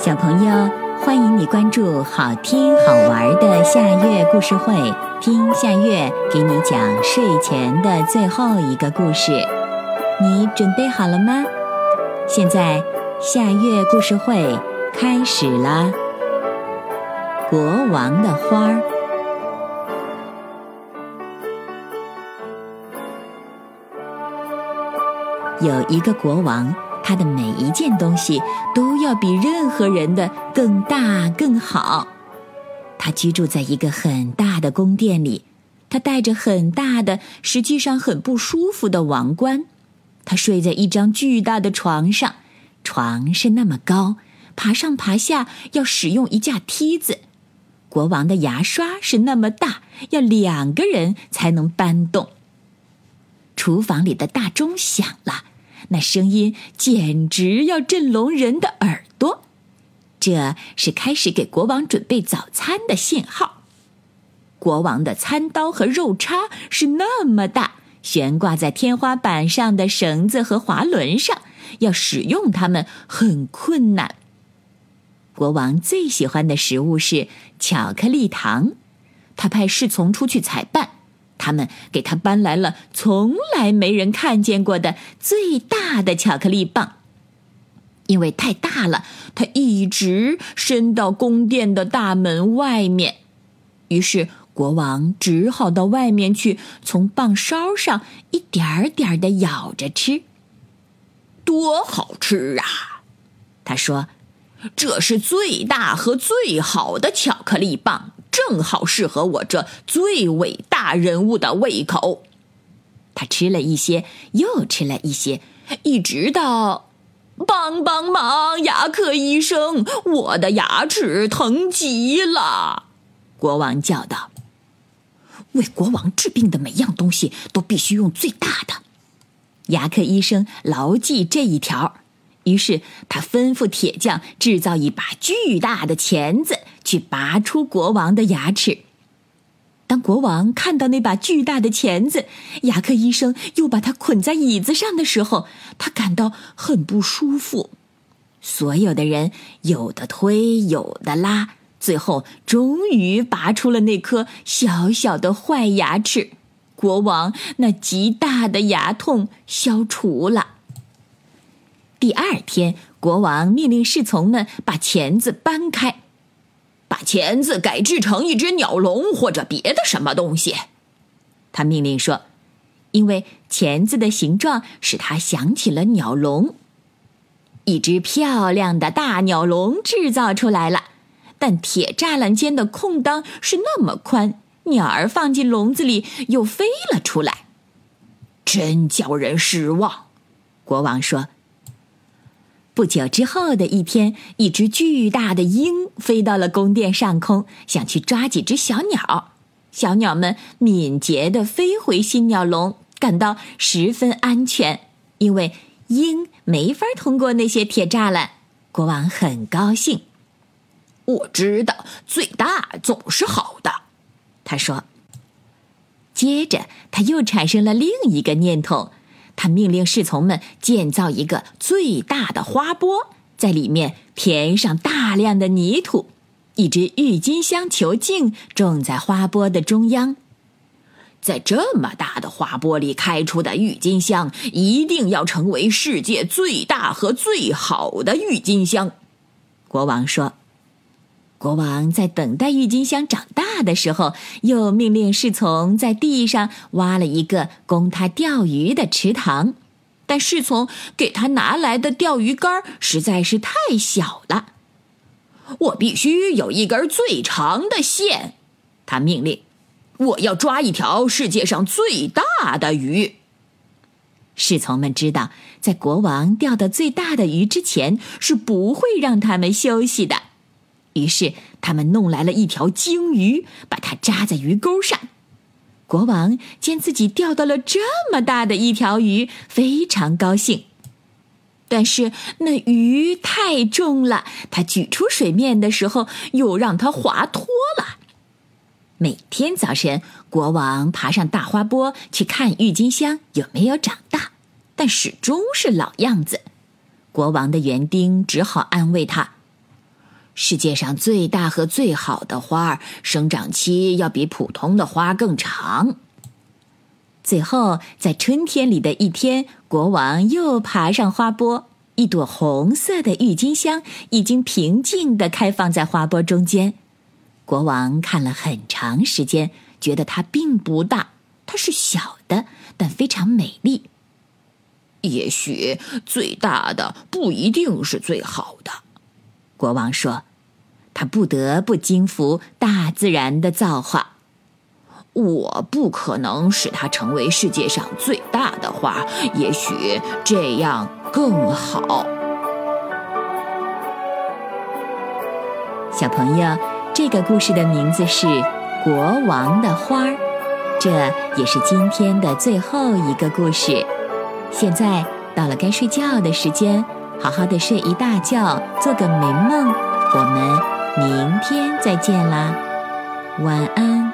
小朋友，欢迎你关注好听好玩的夏月故事会，听夏月给你讲睡前的最后一个故事。你准备好了吗？现在夏月故事会开始啦！国王的花儿，有一个国王。他的每一件东西都要比任何人的更大更好。他居住在一个很大的宫殿里，他戴着很大的、实际上很不舒服的王冠。他睡在一张巨大的床上，床是那么高，爬上爬下要使用一架梯子。国王的牙刷是那么大，要两个人才能搬动。厨房里的大钟响了。那声音简直要震聋人的耳朵，这是开始给国王准备早餐的信号。国王的餐刀和肉叉是那么大，悬挂在天花板上的绳子和滑轮上，要使用它们很困难。国王最喜欢的食物是巧克力糖，他派侍从出去采办。他们给他搬来了从来没人看见过的最大的巧克力棒，因为太大了，它一直伸到宫殿的大门外面。于是国王只好到外面去，从棒梢上一点点儿的咬着吃。多好吃啊！他说：“这是最大和最好的巧克力棒。”正好适合我这最伟大人物的胃口。他吃了一些，又吃了一些，一直到帮帮忙，牙科医生，我的牙齿疼极了！国王叫道：“为国王治病的每样东西都必须用最大的。”牙科医生牢记这一条。于是他吩咐铁匠制造一把巨大的钳子，去拔出国王的牙齿。当国王看到那把巨大的钳子，牙科医生又把它捆在椅子上的时候，他感到很不舒服。所有的人有的推，有的拉，最后终于拔出了那颗小小的坏牙齿。国王那极大的牙痛消除了。第二天，国王命令侍从们把钳子搬开，把钳子改制成一只鸟笼或者别的什么东西。他命令说：“因为钳子的形状使他想起了鸟笼。”一只漂亮的大鸟笼制造出来了，但铁栅栏间的空当是那么宽，鸟儿放进笼子里又飞了出来，真叫人失望。国王说。不久之后的一天，一只巨大的鹰飞到了宫殿上空，想去抓几只小鸟。小鸟们敏捷地飞回新鸟笼，感到十分安全，因为鹰没法通过那些铁栅栏。国王很高兴。我知道最大总是好的，他说。接着，他又产生了另一个念头。他命令侍从们建造一个最大的花钵，在里面填上大量的泥土，一只郁金香球茎种在花钵的中央。在这么大的花钵里开出的郁金香，一定要成为世界最大和最好的郁金香。国王说。国王在等待郁金香长大的时候，又命令侍从在地上挖了一个供他钓鱼的池塘，但侍从给他拿来的钓鱼竿实在是太小了。我必须有一根最长的线，他命令。我要抓一条世界上最大的鱼。侍从们知道，在国王钓到最大的鱼之前，是不会让他们休息的。于是，他们弄来了一条鲸鱼，把它扎在鱼钩上。国王见自己钓到了这么大的一条鱼，非常高兴。但是那鱼太重了，他举出水面的时候又让它滑脱了。每天早晨，国王爬上大花钵去看郁金香有没有长大，但始终是老样子。国王的园丁只好安慰他。世界上最大和最好的花儿，生长期要比普通的花更长。最后，在春天里的一天，国王又爬上花钵，一朵红色的郁金香已经平静地开放在花钵中间。国王看了很长时间，觉得它并不大，它是小的，但非常美丽。也许最大的不一定是最好的，国王说。他不得不惊服大自然的造化。我不可能使它成为世界上最大的花，也许这样更好。小朋友，这个故事的名字是《国王的花》，这也是今天的最后一个故事。现在到了该睡觉的时间，好好的睡一大觉，做个美梦。我们。明天再见啦，晚安。